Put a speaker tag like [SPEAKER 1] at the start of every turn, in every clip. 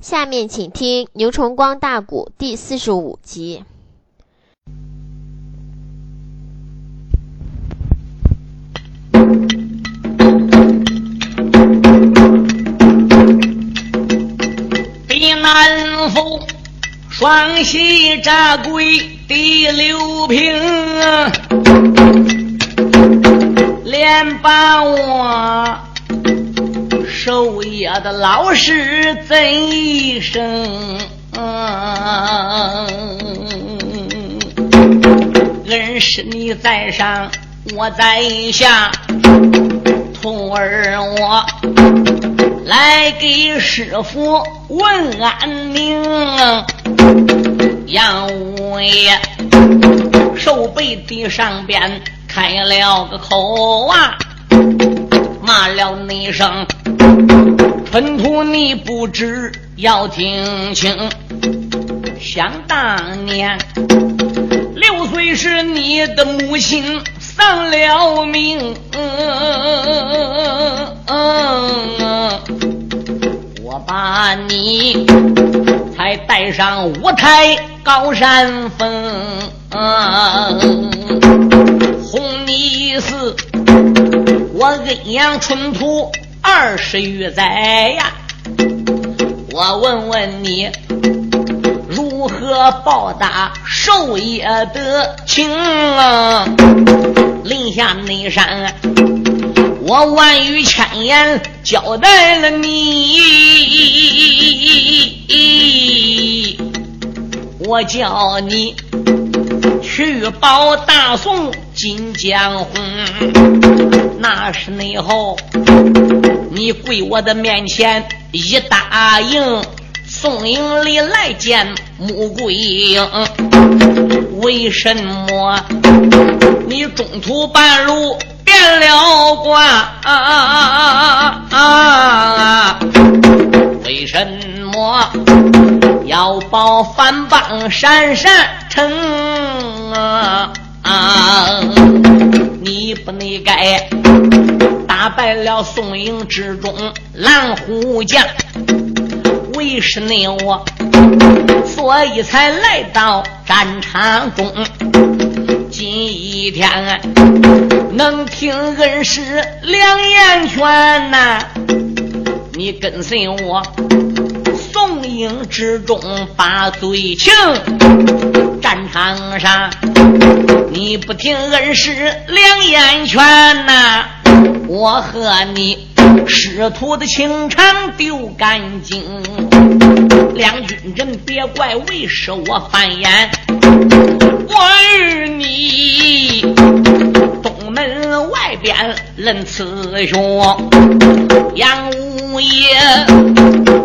[SPEAKER 1] 下面请听《牛崇光大鼓》第四十五集。
[SPEAKER 2] 北南府双喜扎柜第六平，连把我。守夜的老师怎一声？恩师你在上，我在下，徒儿我来给师傅问安宁。杨五爷手背的上边开了个口啊，骂了你一声。春土你不知要听清，想当年六岁时你的母亲丧了命，我把你才带上五台高山峰，红泥寺我恩养春土。二十余载呀，我问问你，如何报答寿爷的情啊？临下内山，我万语千言交代了你，我叫你去保大宋金江红，那是内后。你跪我的面前一答应，宋营里来见穆桂英。为什么你中途半路变了卦？为什我要保反帮闪闪城？你不内该。打败了宋营之中蓝虎将，为师你我，所以才来到战场中。今一天能听恩师两言劝呐，你跟随我，宋营之中把罪情。战场上你不听恩师两言劝呐。我和你师徒的情长丢干净，两军人别怪为师我翻眼。我与你东门外边论雌雄，杨五爷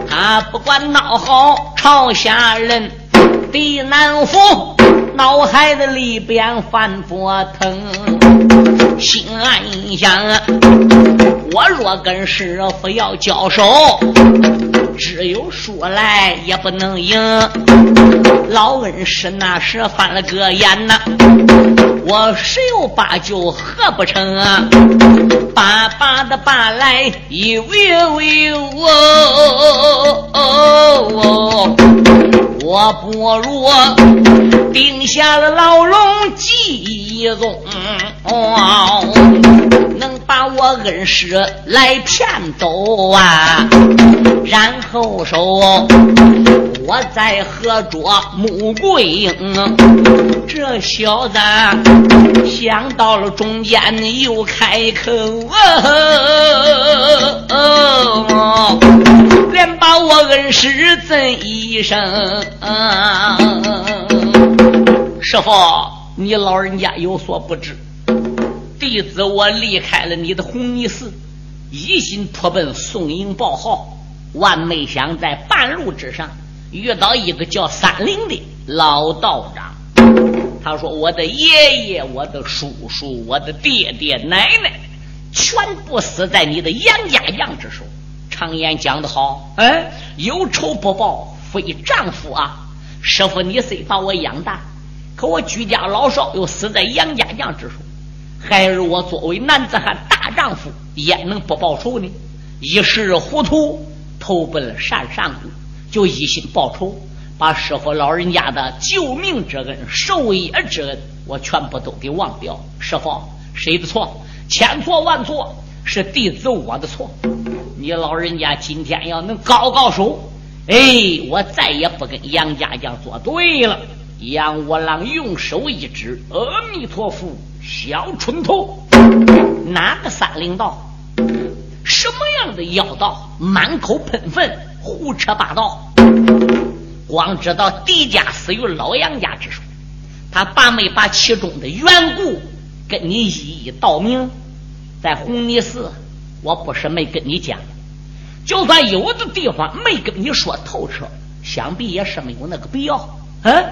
[SPEAKER 2] 他不管闹好朝下人，地难服，脑海子里边翻波腾。心暗想：我若跟师傅要交手，只有输来也不能赢。老恩师那时翻了个眼呐，我十有八九合不成啊！把把的把来一喂喂哦，我不如定下了牢笼记忆中。哦，能把我恩师来骗走啊！然后手我在喝着穆桂英，这小子想到了中间又开口，连把我恩师赠一声，师傅，你老人家有所不知。弟子我离开了你的红泥寺，一心扑奔宋营报号，万没想在半路之上遇到一个叫三灵的老道长。他说：“我的爷爷、我的叔叔、我的爹爹奶奶，全部死在你的杨家杨之手。常言讲得好，哎，有仇不报非丈夫啊！师傅，你虽把我养大，可我居家老少又死在杨家杨之手。”孩儿，我作为男子汉大丈夫，焉能不报仇呢？一时糊涂，投奔了单善谷，就一心报仇，把师傅老人家的救命之恩、授业之恩，我全部都给忘掉。师傅，谁的错？千错万错，是弟子我的错。你老人家今天要能高高手，哎，我再也不跟杨家将作对了。杨五郎用手一指：“阿弥陀佛，小春头，哪个三灵道？什么样的妖道？满口喷粪，胡扯八道！光知道狄家死于老杨家之手，他把没把其中的缘故跟你一一道明？在红泥寺，我不是没跟你讲，就算有的地方没跟你说透彻，想必也是没有那个必要。嗯。”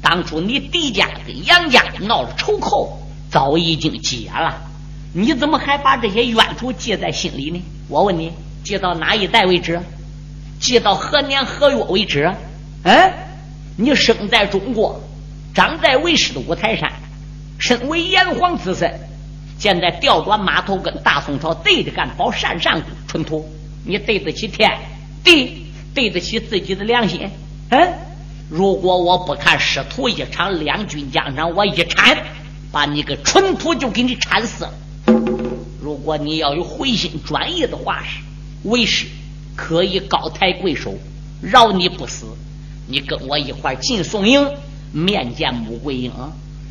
[SPEAKER 2] 当初你狄家跟杨家闹了仇寇，早已经结了，你怎么还把这些冤仇记在心里呢？我问你，记到哪一代为止？记到何年何月为止？嗯，你生在中国，长在为师的五台山，身为炎黄子孙，现在调转马头跟大宋朝对着干，保山上春土，你对得起天地，对得起自己的良心？嗯。如果我不看师徒一场，两军将场，我一铲，把你个蠢土就给你铲死了。如果你要有回心转意的话，是为师可以高抬贵手，饶你不死。你跟我一块进宋营，面见穆桂英，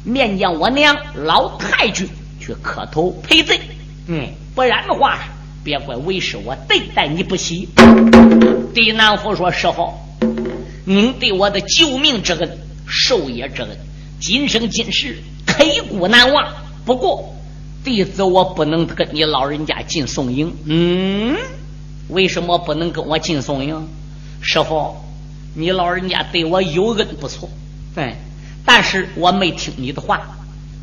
[SPEAKER 2] 面见我娘老太君，去磕头赔罪。嗯，不然的话，别怪为师我对待你不惜。狄南府说：“师傅。”您对我的救命之恩、授业之恩，今生今世刻骨难忘。不过，弟子我不能跟你老人家进宋营。嗯，为什么不能跟我进宋营？师傅，你老人家对我有恩不错，对，但是我没听你的话。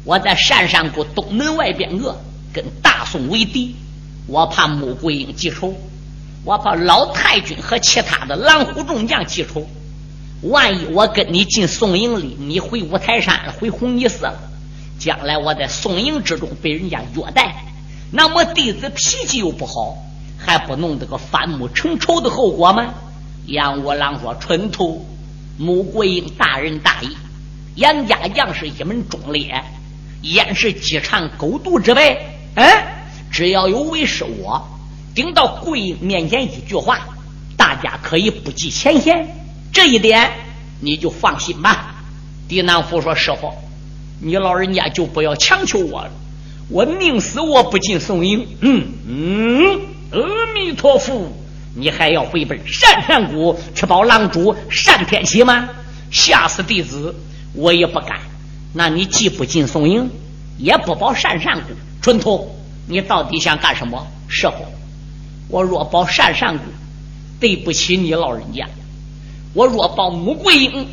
[SPEAKER 2] 我在山上谷东门外边饿，跟大宋为敌，我怕穆桂英记仇，我怕老太君和其他的狼虎众将记仇。万一我跟你进宋营里，你回五台山回红泥寺了，将来我在宋营之中被人家虐待，那么弟子脾气又不好，还不弄得个反目成仇的后果吗？杨五郎说：“春头，穆桂英大仁大义，杨家将是一门忠烈，焉是鸡肠狗肚之辈？哎，只要有为是我顶到桂英面前一句话，大家可以不计前嫌。”这一点你就放心吧。狄南福说：“师傅，你老人家就不要强求我了，我宁死我不进宋营。”嗯嗯，阿弥陀佛，你还要回奔山山谷去保狼主单天启吗？吓死弟子，我也不敢。那你既不进宋营，也不保山山谷，春头，你到底想干什么？师傅，我若保山山谷，对不起你老人家。我若保穆桂英，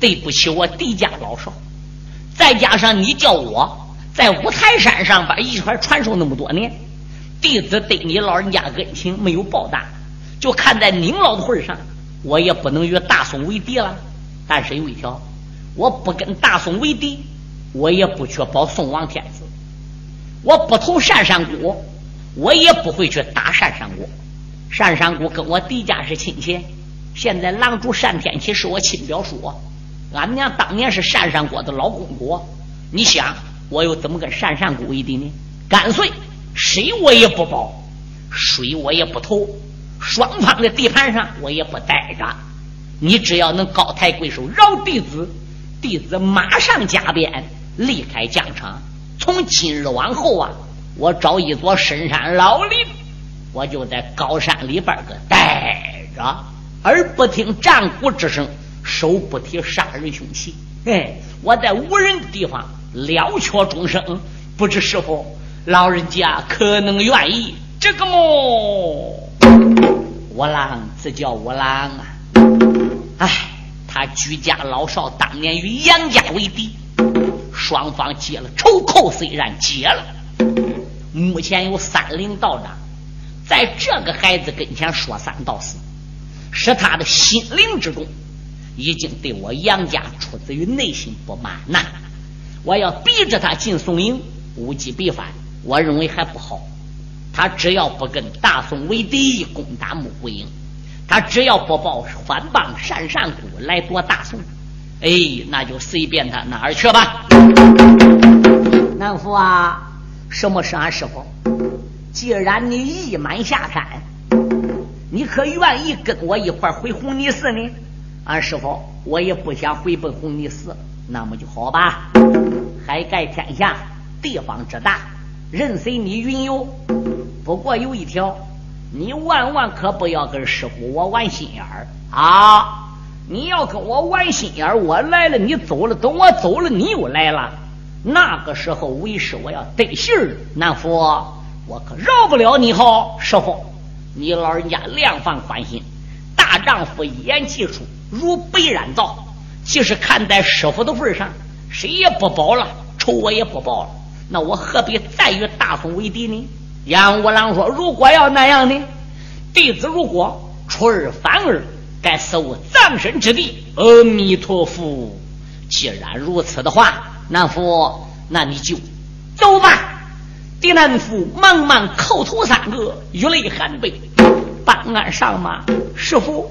[SPEAKER 2] 对不起我狄家老少。再加上你叫我在五台山上边一块传授那么多年，弟子对你老人家恩情没有报答，就看在您老的份上，我也不能与大宋为敌了。但是有一条，我不跟大宋为敌，我也不去保宋王天子。我不投单山谷，我也不会去打单山谷。单山谷跟我狄家是亲戚。现在狼主单天齐是我亲表叔，俺娘当年是单山国的老公国。你想，我又怎么跟单山国为敌呢？干脆谁我也不保，水我也不投，双方的地盘上我也不待着。你只要能高抬贵手饶弟子，弟子马上加鞭离开疆场。从今日往后啊，我找一座深山老林，我就在高山里边个待着。而不听战鼓之声，手不提杀人凶器。哎，我在无人的地方了却终生，不知是否老人家可能愿意这个么？我郎这叫我郎啊！哎，他居家老少当年与杨家为敌，双方结了仇寇，虽然结了，目前有三灵道长在这个孩子跟前说三道四。使他的心灵之中已经对我杨家出自于内心不满呐！我要逼着他进宋营，物极必反。我认为还不好。他只要不跟大宋为敌，攻打穆桂英，他只要不报番棒山上谷来夺大宋，哎，那就随便他哪儿去吧。南府啊，什么是俺师傅？既然你意满下山，你可愿意跟我一块回红泥寺呢？俺师傅，我也不想回奔红泥寺，那么就好吧。海盖天下，地方之大，任随你云游。不过有一条。你万万可不要跟师傅我玩心眼儿啊！你要跟我玩心眼儿，我来了你走了，等我走了你又来了，那个时候为师我要得信儿，南府我可饶不了你！好，师傅，你老人家量放宽心，大丈夫一言既出，如白燃灶。即使看在师傅的份上，谁也不保了，仇我也不报了，那我何必再与大宋为敌呢？杨五郎说：“如果要那样呢？弟子如果出尔反尔，该死无葬身之地。阿弥陀佛！既然如此的话，南府，那你就走吧。”狄南府忙忙叩头三个，雨泪含悲，办案上马。师傅，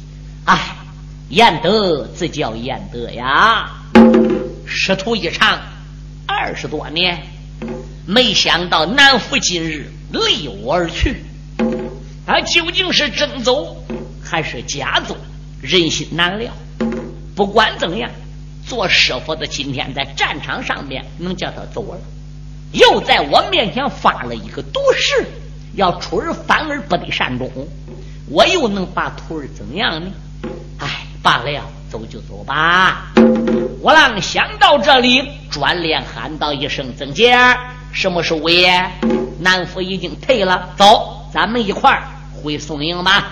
[SPEAKER 2] 哎，延德，这叫延德呀！师徒一场二十多年，没想到南府今日离我而去。”他究竟是真走还是假走，人心难料。不管怎样，做师傅的今天在战场上面能叫他走了，又在我面前发了一个毒誓，要出尔反尔，不得善终。我又能把徒儿怎样呢？哎，罢了，走就走吧。我郎想到这里，转脸喊道一声：“曾姐，什么时候也？南府已经退了，走。”咱们一块儿回宋营吧。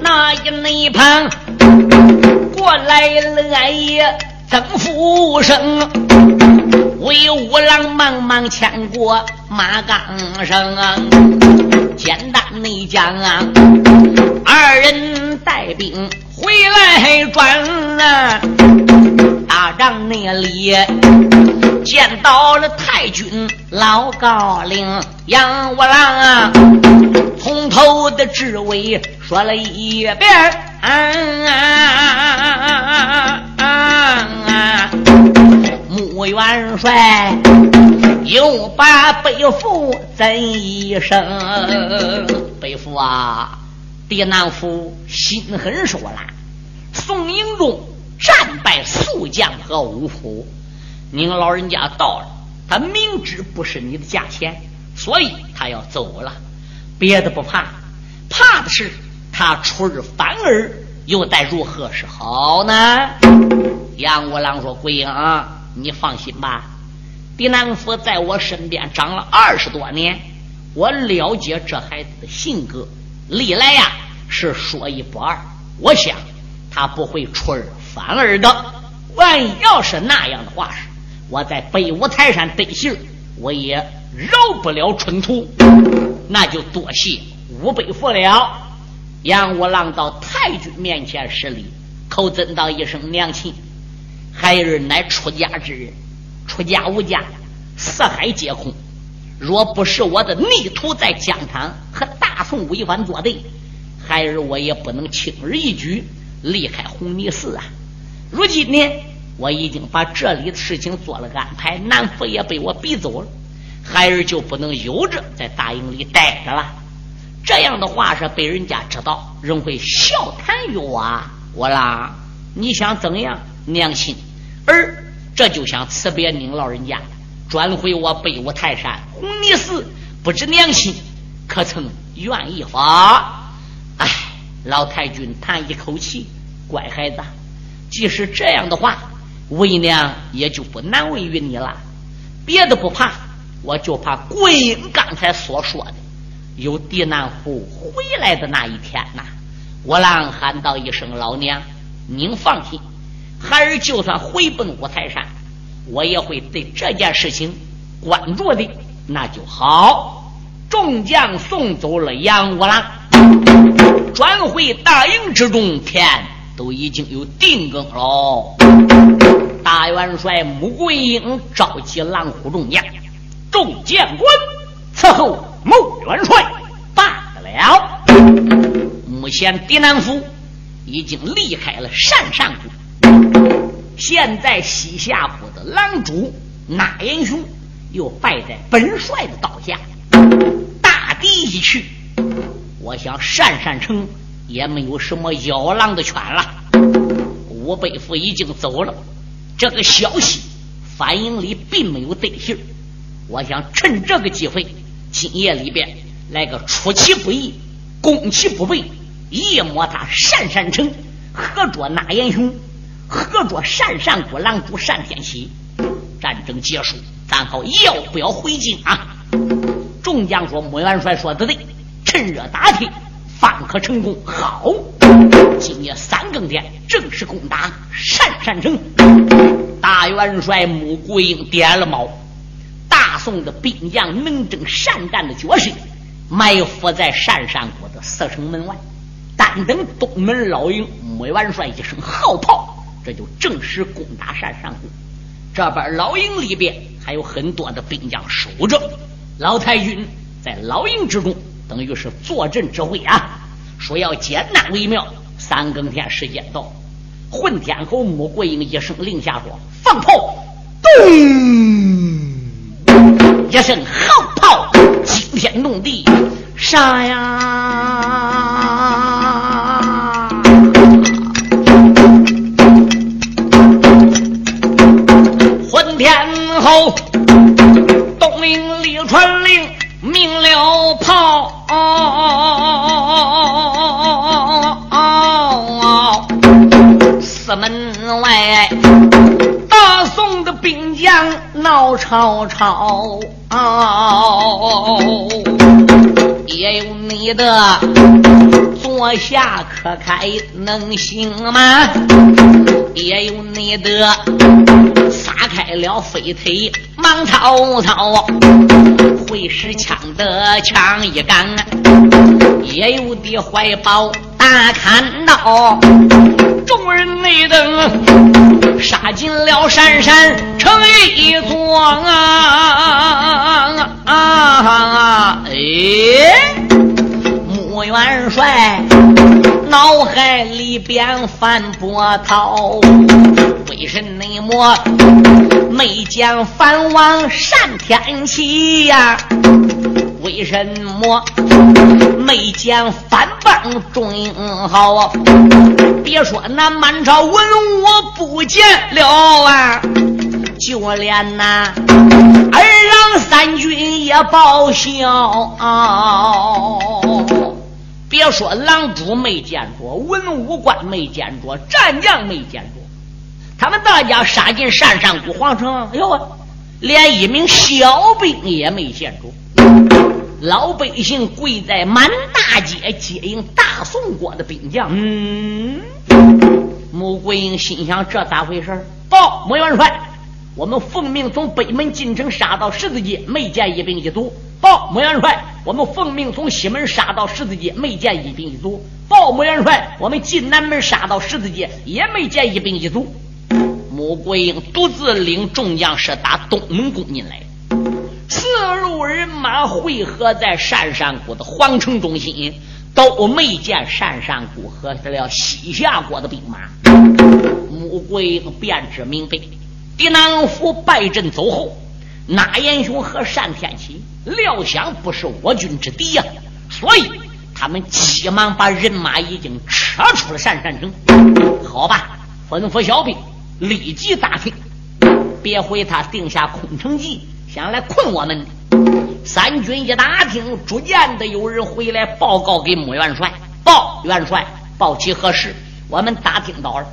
[SPEAKER 2] 那一那旁过来了俺爷曾福生，为五郎忙忙牵过马岗上，简单内讲啊，二人带兵回来转了大帐那里。见到了太君老高陵杨五郎啊，从头的至尾说了一遍啊啊啊啊啊啊啊啊，穆元帅又把背负怎一声？背负啊，狄南府心狠手辣，宋营中战败宿将和五虎。您老人家到了，他明知不是你的价钱，所以他要走了。别的不怕，怕的是他出尔反尔，又待如何是好呢？杨五郎说：“桂英，你放心吧，狄南府在我身边长了二十多年，我了解这孩子的性格，历来呀是说一不二。我想他不会出尔反尔的。万一要是那样的话是。”我在北五台山得信我也饶不了春图，那就多谢五辈佛了。杨五郎到太君面前施礼，口尊道一声娘亲，孩儿乃出家之人，出家无家，四海皆空。若不是我的逆徒在疆场和大宋违反作对，孩儿我也不能轻而易举离开红泥寺啊。如今呢？我已经把这里的事情做了安排，南府也被我逼走了，孩儿就不能悠着在大营里待着了。这样的话是被人家知道，人会笑谈于我。啊我啦，你想怎样，娘亲？儿这就想辞别您老人家，转回我北五泰山红泥寺。不知娘亲可曾愿意发？哎，老太君叹一口气，乖孩子，即使这样的话。为娘也就不难为于你了，别的不怕，我就怕桂英刚才所说的，有地南虎回来的那一天呐。我郎喊道一声：“老娘，您放心，孩儿就算回奔五台山，我也会对这件事情关注的。那就好。”众将送走了杨五郎，转回大营之中，天都已经有定更喽。大元帅穆桂英召集狼虎众将，众将官伺候穆元帅办得了。目前狄南府已经离开了单上谷，现在西夏国的狼主那英雄又败在本帅的刀下。大敌一去，我想单山城也没有什么妖狼的圈了。吴北府已经走了，这个消息反应里并没有得信我想趁这个机会，今夜里边来个出其不意、攻其不备，一摸他单山城，合着那英雄，合着单善国狼主单天喜。战争结束，咱好要不要回京啊？众将说：“穆元帅说的对，趁热打铁，方可成功。好，今夜三更天正式攻打单山城。”大元帅穆桂英点了卯，大宋的兵将能征善战的角色，埋伏在单山国的四城门外，单等东门老营。穆元帅一声号炮，这就正式攻打单山国。这边老营里边还有很多的兵将守着。老太君在老营之中，等于是坐镇指挥啊，说要艰难为妙。三更天时间到，混天侯穆桂英一声令下说：“放炮！”咚！一声号炮，惊天动地，杀呀！混天后，东林李。传令，鸣了炮，四门外大宋的兵将闹吵吵，也有你的坐下可开能行吗？也有你的撒开了飞腿。忙滔滔，会使枪的枪一杆，也有的怀抱大砍刀，众人内等杀进了山山城一座啊啊！哎，元帅脑海里边翻波涛。为什么没见藩王单天齐呀？为什么没见藩邦钟英豪？别说那满朝文武不见了啊，就连那二郎三军也报销。别说狼主没见着，文武官没见着，战将没见着。他们大家杀进山上古皇城，哎呦，连一名小兵也没见着。老百姓跪在满大街接应大宋国的兵将。嗯，穆桂英心想：这咋回事？报，穆元帅，我们奉命从北门进城杀到十字街，没见一兵一卒。报，穆元帅，我们奉命从西门杀到十字街，没见一兵一卒。报，穆元帅，我们进南门杀到十字街，也没见一兵一卒。穆桂英独自领众将是打东门攻进来，四路人马汇合在山山谷的皇城中心，都没见山山谷和这了西夏国的兵马。穆桂英便知明白，狄南府败阵走后，那严雄和单天启料想不是我军之敌呀，所以他们急忙把人马已经撤出了单山城。好吧，吩咐小兵。立即打听，别回他定下空城计，想来困我们。三军一打听，逐渐的有人回来报告给穆元帅。报元帅，报其何事？我们打听到了，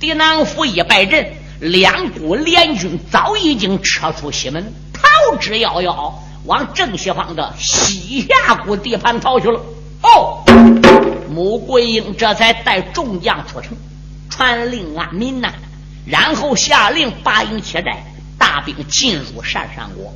[SPEAKER 2] 狄南府一败阵，两股联军早已经撤出西门，逃之夭夭。往正西方的西夏国地盘逃去了。哦，穆桂英这才带众将出城，传令安民呐，然后下令八营切寨，大兵进入鄯善国。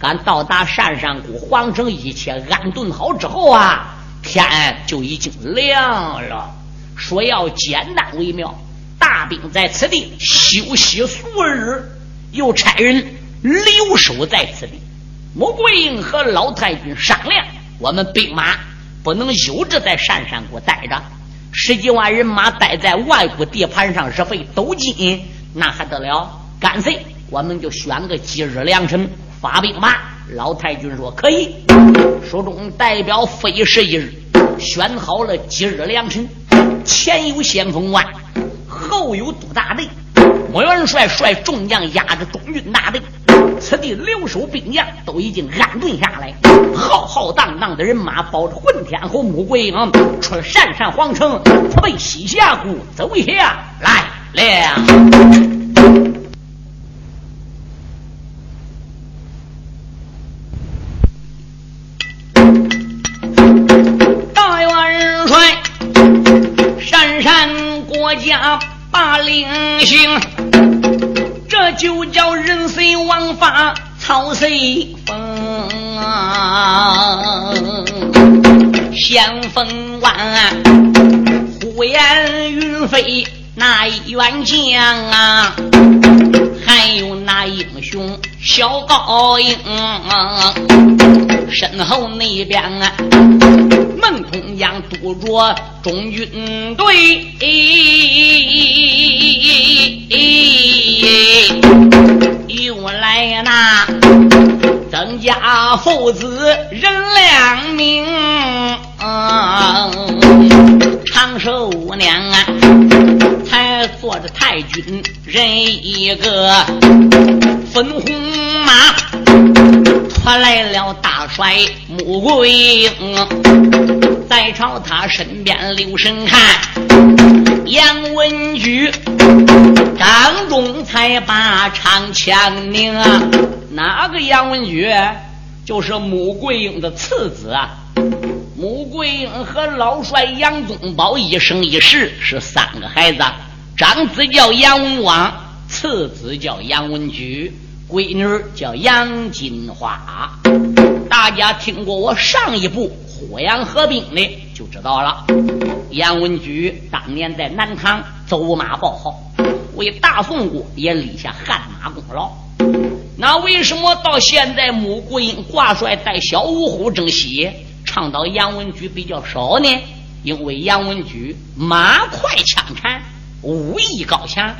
[SPEAKER 2] 赶到达鄯善谷，皇城一切安顿好之后啊，天就已经亮了。说要简单为妙，大兵在此地休息数日，又差人留守在此地。穆桂英和老太君商量，我们兵马不能悠着在单山谷待着，十几万人马待在外国地盘上是费斗金，那还得了？干脆我们就选个吉日良辰。发兵马，老太君说可以。书中代表非时一日，选好了吉日良辰，前有先锋关，后有督大队。穆元帅率众将压着中军大队，此地留守兵将都已经安顿下来，浩浩荡荡的人马保着混天侯穆桂英出了鄯山皇城，奔西峡谷走下来了。灵性，这就叫人随王法，草随风。先锋万，呼延云飞那员将啊，还有那英雄小高英，身后那边啊。孟通将督着中军队，又来那曾家父子人两名，长寿娘啊，才坐着太君人一个，粉红马。我来了大帅穆桂英。在朝他身边留神看，杨文举张仲才把长枪拧啊！哪个杨文举？就是穆桂英的次子啊！穆桂英和老帅杨宗保一生一世是三个孩子，长子叫杨文王，次子叫杨文举，闺女叫杨金花。大家听过我上一部？火阳合并的就知道了。杨文举当年在南唐走马报号，为大宋国也立下汗马功劳。那为什么到现在穆桂英挂帅带小五虎征西，倡导杨文举比较少呢？因为杨文举马快枪缠，武艺高强，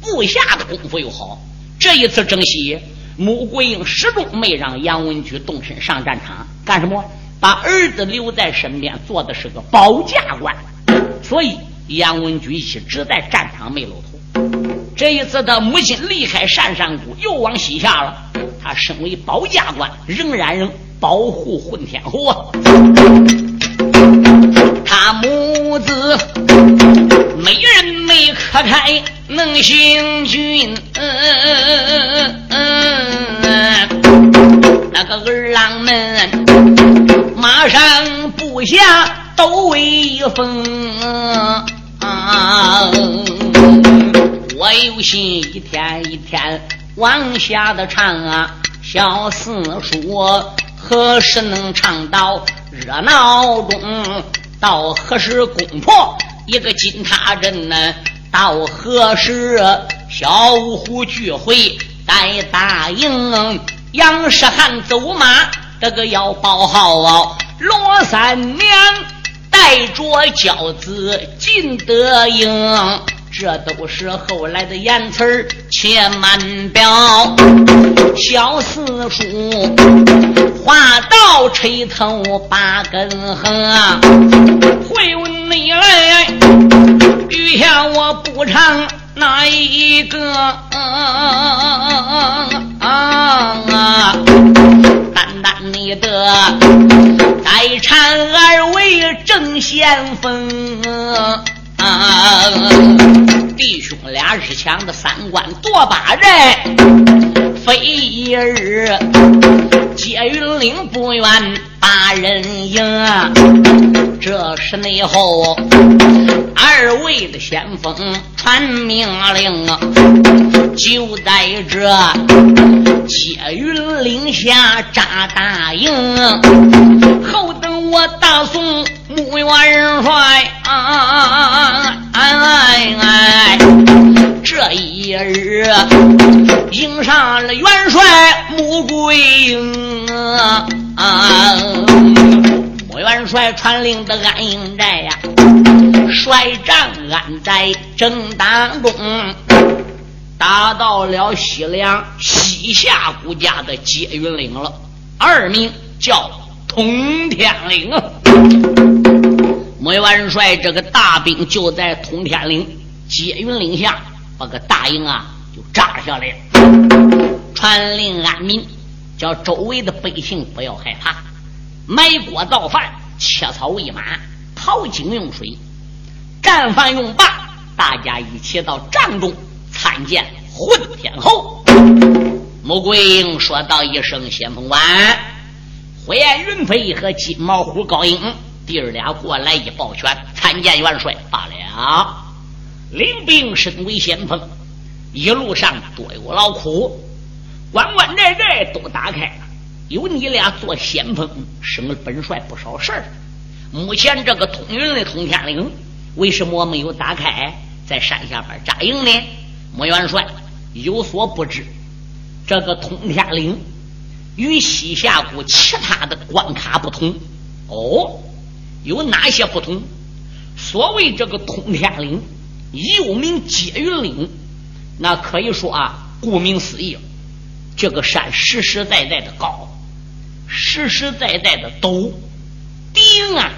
[SPEAKER 2] 部下的功夫又好。这一次征西，穆桂英始终没让杨文举动身上战场，干什么？把儿子留在身边，做的是个保驾官，所以杨文举一直在战场没露头。这一次他母亲离开单山谷，又往西下了。他身为保驾官，仍然能保护混天侯啊。母子没人没可开，能行军。那个儿郎们。马上部下都威风，我有心一天一天往下的唱啊，小四叔何时能唱到热闹中？到何时公婆一个金塔镇呢？到何时小五虎聚会在大营？杨世汉走马。这个要报号，罗三娘带着轿子进德营，这都是后来的言词儿，且慢表。小四叔话到垂头八根横，会问你来，余下我不唱哪一个？啊！单单你的代产儿为正先锋，弟兄俩是抢的三关夺八寨，非一日，接云岭不远把人迎。这是内后二位的先锋传命令，就在这接云岭下扎大营。后等我大宋穆元帅，这一日迎上了元帅穆桂英啊。穆元帅传令的安营寨呀，帅帐安在正当中，打到了西凉西夏国家的接云岭了。二名叫通天岭啊。穆元帅这个大兵就在通天岭接云岭下，把个大营啊就扎下来了，传令安民，叫周围的百姓不要害怕。埋锅造饭，切草喂马，淘井用水，战饭用罢，大家一起到帐中参见混天侯。穆桂英说道一声：“先锋官，火焰云飞和金毛虎高英弟儿俩过来一抱拳，参见元帅罢了。领兵身为先锋，一路上多有劳苦，关关寨寨都打开了。”有你俩做先锋，省了本帅不少事儿。目前这个通云的通天岭，为什么没有打开，在山下边扎营呢？穆元帅有所不知，这个通天岭与西夏国其他的关卡不同。哦，有哪些不同？所谓这个通天岭，又名接云岭，那可以说啊，顾名思义，这个山实实在在的高。实实在在的陡，敌营啊，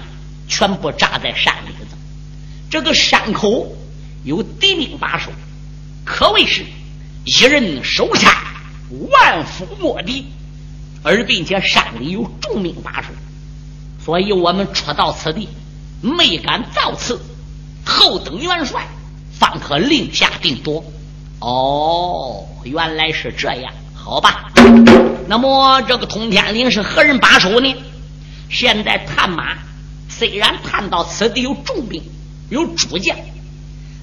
[SPEAKER 2] 全部扎在山里头。这个山口有敌兵把守，可谓是一人手差，万夫莫敌。而并且山里有重兵把守，所以我们初到此地，没敢造次，后等元帅方可令下定夺。哦，原来是这样，好吧。那么这个通天岭是何人把守呢？现在探马虽然探到此地有重兵，有主将，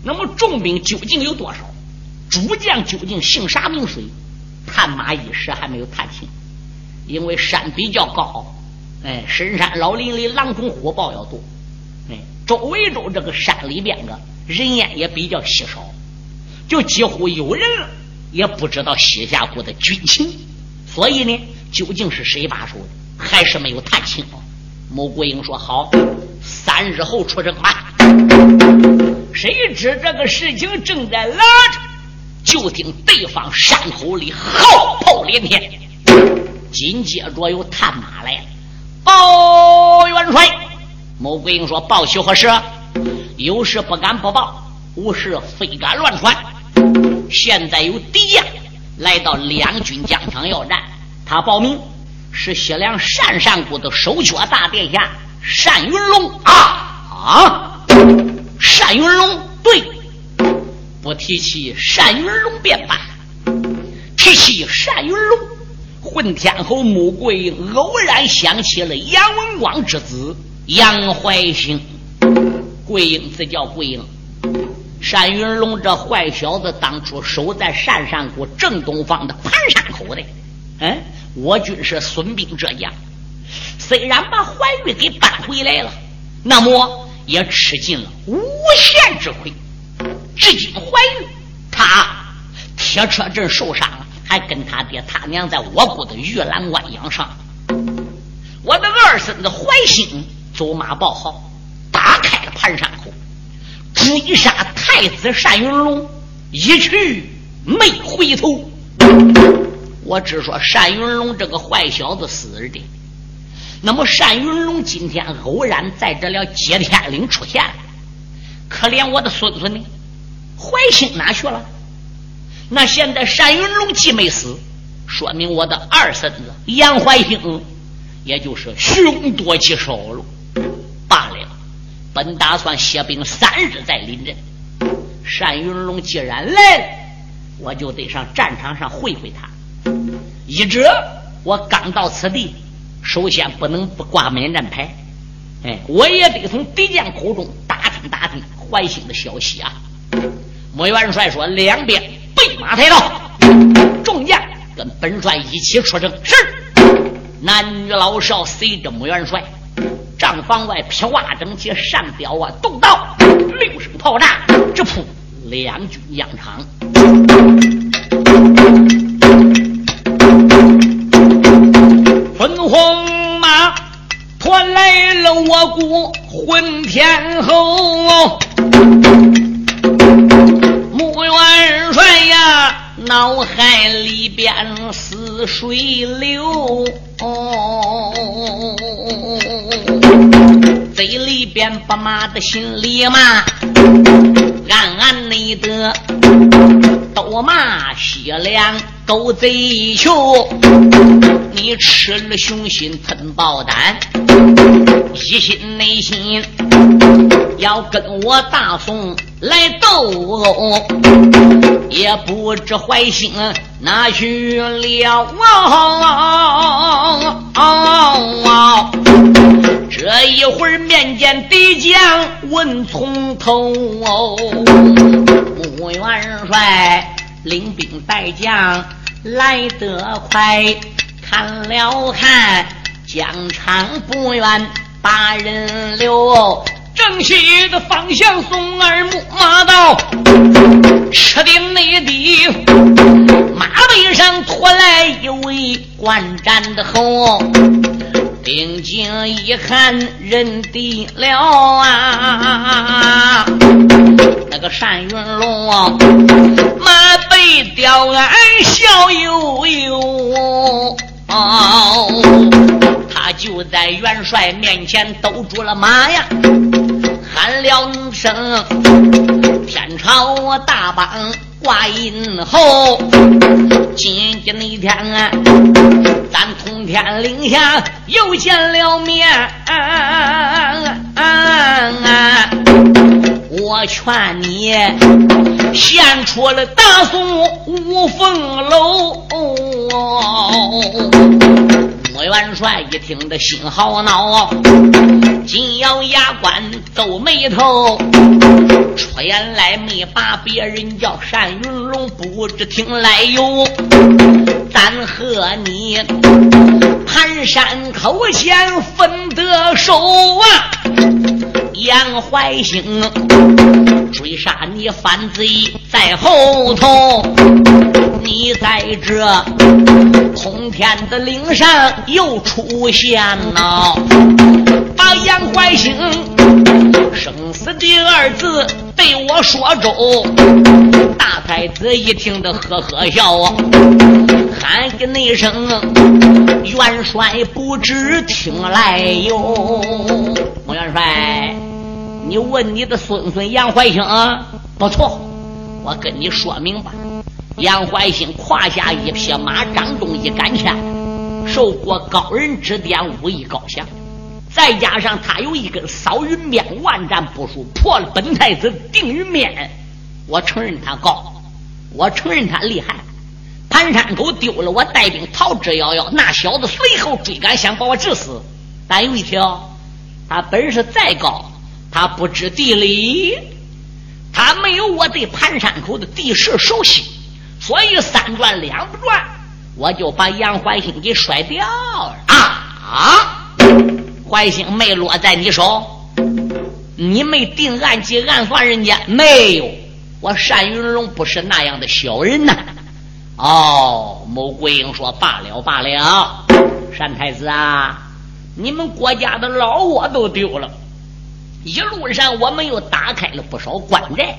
[SPEAKER 2] 那么重兵究竟有多少？主将究竟姓啥名谁？探马一时还没有探清，因为山比较高，哎，深山老林里狼虫虎豹要多，哎，周围都这个山里边个人烟也比较稀少，就几乎有人也不知道西夏国的军情。所以呢，究竟是谁把守的，还是没有探清。穆桂英说：“好，三日后出征吧。”谁知这个事情正在拉着，就听对方山口里号炮连天，紧接着有探马来了。报元帅，穆桂英说：“报喜何事？有事不敢不报，无事非敢乱传。现在有敌将。”来到两军疆场要战，他报名是西凉单善国的守缺大殿下单云龙啊啊！单云龙对，不提起单云龙便罢，提起单云龙，混天侯穆桂英偶然想起了杨文广之子杨怀兴，桂英这叫桂英。单云龙这坏小子当初守在单山谷正东方的盘山口的，嗯，我军是孙兵折将，虽然把怀玉给搬回来了，那么也吃尽了无限之亏。至今怀玉他铁车阵受伤了，还跟他爹他娘在我国的玉兰关养伤。我的二孙子怀兴走马报号，打开了盘山口。追杀太子单云龙，一去没回头。我只说单云龙这个坏小子死的。那么单云龙今天偶然在这了接天岭出现了，可怜我的孙孙呢？怀兴哪去了？那现在单云龙既没死，说明我的二孙子杨怀兴，也就是凶多吉少了。本打算歇兵三日再临阵。单云龙既然来了，我就得上战场上会会他。一者我刚到此地，首先不能不挂免战牌，哎，我也得从敌将口中打听打听怀兴的消息啊。穆元帅说：“两边备马抬刀，众将跟本帅一起出征。”是，男女老少随着穆元帅。帐房外披挂整齐，上吊啊，动刀，六声炮炸，直扑两军疆场。粉红马团来了，我国混天后。脑海里边似水流。嘴里边不骂的，心里骂，暗暗内的都骂西凉狗贼囚。你吃了雄心吞豹胆，一心内心要跟我大宋来斗殴，也不知坏心哪去了。这一会儿面见敌将问从头，穆元帅领兵带将来得快，看了看疆场不远，把人留。正西的方向松二木马到，吃定内地马背上驮来一位观战的侯。定睛一看，认得了啊！那个单云龙马背吊鞍，笑悠悠。他就在元帅面前兜住了马呀，喊了声：“天朝大邦。”挂印后，今天那天啊，咱通天岭下又见了面。我劝你献出了大宋五凤楼。魏元帅一听这心好恼，紧咬牙关，皱眉头。出言来没把别人叫单云龙，不知听来由。咱和你盘山口前分得手啊！杨怀兴追杀你反贼在后头，你在这通天的岭上又出现了，把杨怀兴生死的二字对我说中。大太子一听的呵呵笑啊，喊个那声元帅不知听来哟，穆元帅。你问你的孙孙杨怀兴啊，不错，我跟你说明白。杨怀兴胯下一匹马，掌中一杆枪，受过高人指点，武艺高强，再加上他有一根扫云鞭，万战不输，破了本太子定云鞭。我承认他高，我承认他厉害。盘山口丢了，我带兵逃之夭夭，那小子随后追赶，想把我致死。但有一条，他本事再高。他不知地理，他没有我对盘山口的地势熟悉，所以三转两不转，我就把杨怀兴给甩掉了啊！怀兴没落在你手，你没定案计暗算人家没有？我单云龙不是那样的小人呐！哦，穆桂英说罢了罢了，单太子啊，你们国家的老窝都丢了。一路上，我们又打开了不少关寨。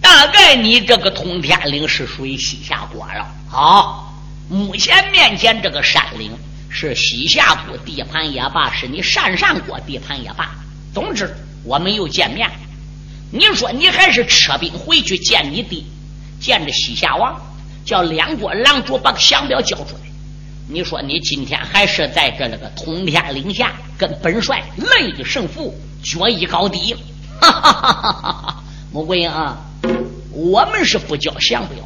[SPEAKER 2] 大概你这个通天岭是属于西夏国了。好，目前面前这个山岭是西夏国地盘也罢，是你单上国地盘也罢。总之，我们又见面。你说你还是撤兵回去见你弟，见着西夏王，叫两国狼主把降表交出来。你说你今天还是在这那个通天岭下跟本帅论一胜负？决一高低，哈哈哈哈哈！穆桂英啊，我们是不交降表，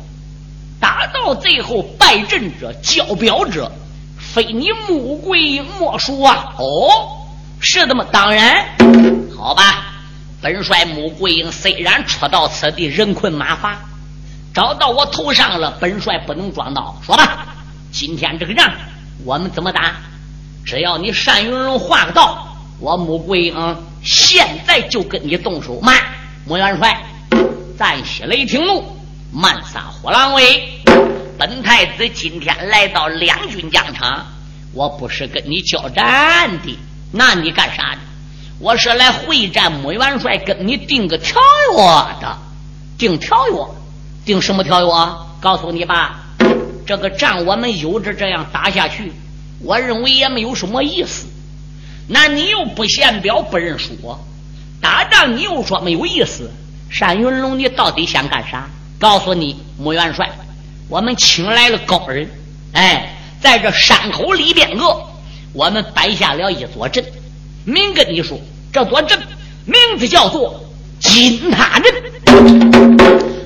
[SPEAKER 2] 打到最后败阵者、交表者，非你穆桂英莫属啊！哦，是的吗？当然，好吧。本帅穆桂英虽然出到此地，人困马乏，找到我头上了。本帅不能装孬，说吧，今天这个仗我们怎么打？只要你单云龙画个道，我穆桂英现在就跟你动手。慢，穆元帅，暂息雷霆怒，慢撒火狼威。本太子今天来到两军疆场，我不是跟你交战的，那你干啥的？我是来会战穆元帅，跟你定个条约的。定条约？定什么条约？告诉你吧，这个仗我们有着这样打下去。我认为也没有什么意思，那你又不献表不认输，打仗你又说没有意思。单云龙，你到底想干啥？告诉你，穆元帅，我们请来了高人，哎，在这山口里边个，我们摆下了一座阵。明跟你说，这座阵名字叫做金塔阵。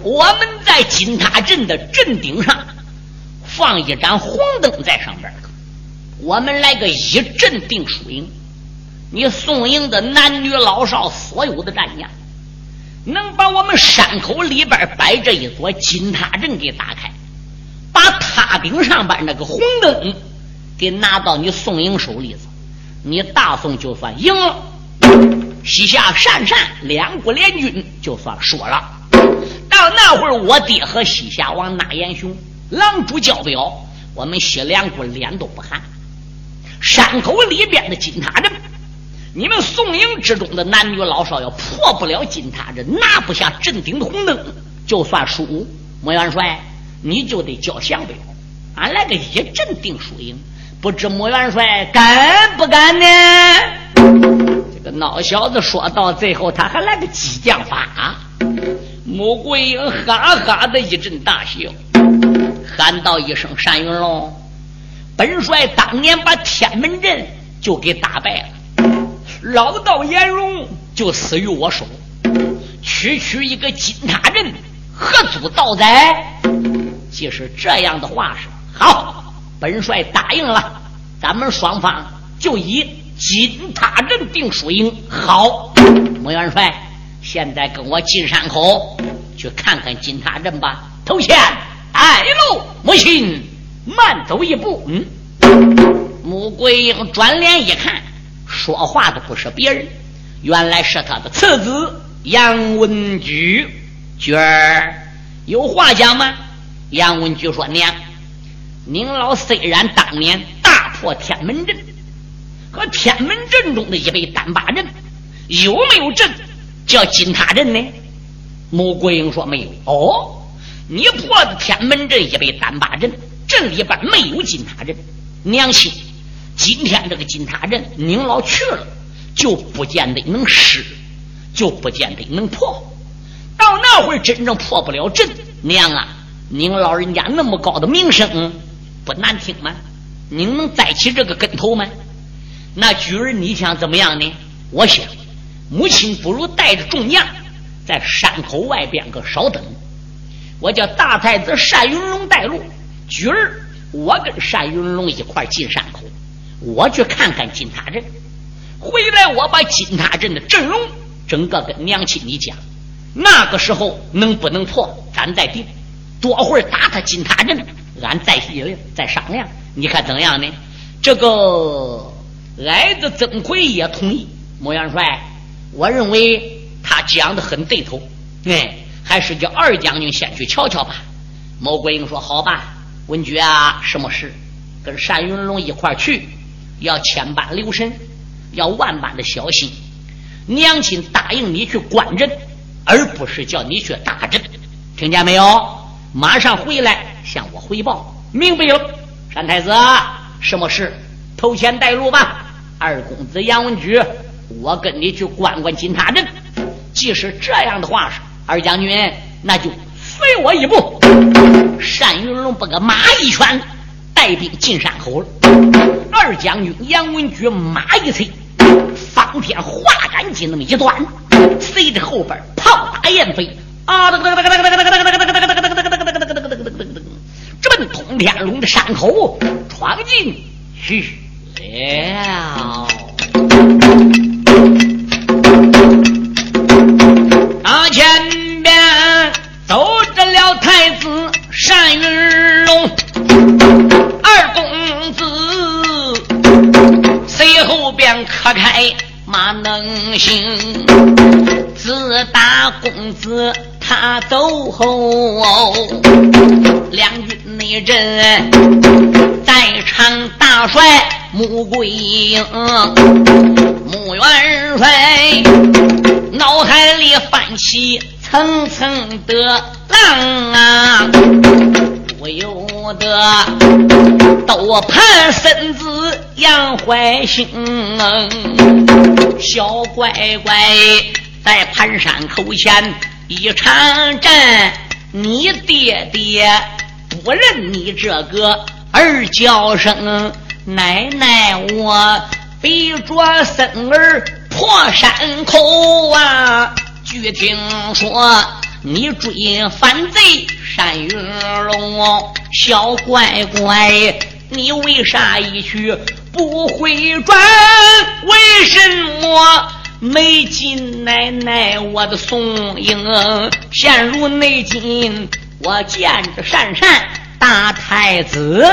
[SPEAKER 2] 我们在金塔阵的阵顶上放一盏红灯在上边。我们来个一阵定输赢，你宋营的男女老少所有的战将，能把我们山口里边摆着一座金塔阵给打开，把塔顶上边那个红灯给拿到你宋营手里子，你大宋就算赢了。西夏鄯善两国联军就算说了。到那会儿，我爹和西夏王纳延雄狼主交表，我们西凉国脸都不寒。山口里边的金塔阵，你们宋营之中的男女老少要破不了金塔阵，拿不下镇顶的红灯，就算输。穆元帅，你就得交降表，俺来个一阵定输赢。不知穆元帅敢不敢呢？这个孬小子说到最后，他还来个激将法。穆桂英哈哈的一阵大笑，喊道一声：“单云龙。”本帅当年把天门阵就给打败了，老道颜容就死于我手。区区一个金塔镇，何足道哉？既是这样的话是好，本帅答应了，咱们双方就以金塔镇定输赢。好，穆元帅，现在跟我进山口去看看金塔镇吧。头前带路，母亲。慢走一步，嗯，穆桂英转脸一看，说话的不是别人，原来是他的次子杨文举。娟儿有话讲吗？杨文举说：“娘，您老虽然当年大破天门阵和天门阵中的一位单八阵，有没有阵叫金塔阵呢？”穆桂英说：“没有。”哦，你破的天门阵一位单八阵。镇里边没有金塔阵，娘亲，今天这个金塔阵，您老去了，就不见得能失，就不见得能破。到那会真正破不了阵，娘啊，您老人家那么高的名声，不难听吗？您能栽起这个跟头吗？那菊儿，你想怎么样呢？我想，母亲不如带着众娘在山口外边个稍等，我叫大太子单云龙带路。菊儿，我跟单云龙一块进山口，我去看看金塔镇。回来我把金塔镇的阵容整个跟娘亲你讲，那个时候能不能破，咱再定。多会儿打他金塔镇，俺再议论再商量。你看怎样呢？这个矮子曾奎也同意。莫元帅，我认为他讲的很对头。哎，还是叫二将军先去瞧瞧吧。毛桂英说：“好吧。”文举啊，什么事？跟单云龙一块去，要千般留神，要万般的小心。娘亲答应你去观阵，而不是叫你去打阵，听见没有？马上回来向我汇报。明白了，单太子，什么事？头前带路吧。二公子杨文举，我跟你去观观金塔阵。即使这样的话，二将军，那就。随我一步，单云龙不个马一拳，带兵进山口了。二将军杨文举马一催，方天画杆戟那么一断，随着后边炮打燕飞啊！通天龙的山口闯进去了。啊，前边走着了太子单云开马能行，自打公子。他走后，两军内阵，在场大帅穆桂英，穆元帅脑海里泛起层层的浪啊，不由得都盼孙子杨怀兴，小乖乖在盘山口前。一场战，你爹爹不认你这个儿叫声奶奶，我背着孙儿破山口啊！据听说你追反贼单云龙，小乖乖，你为啥一去不回转？为什么？没进奶奶，我的宋英陷入内境。我见着善善大太子，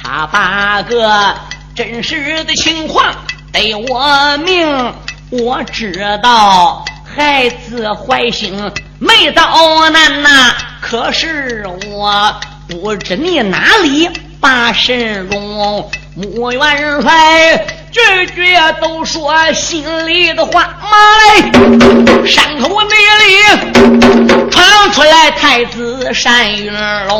[SPEAKER 2] 他把个真实的情况得我命。我知道孩子怀心没到难呐，可是我不知你哪里把神容，穆元帅。句句都说心里的话，妈嘞！山口内里传出来太子单云龙。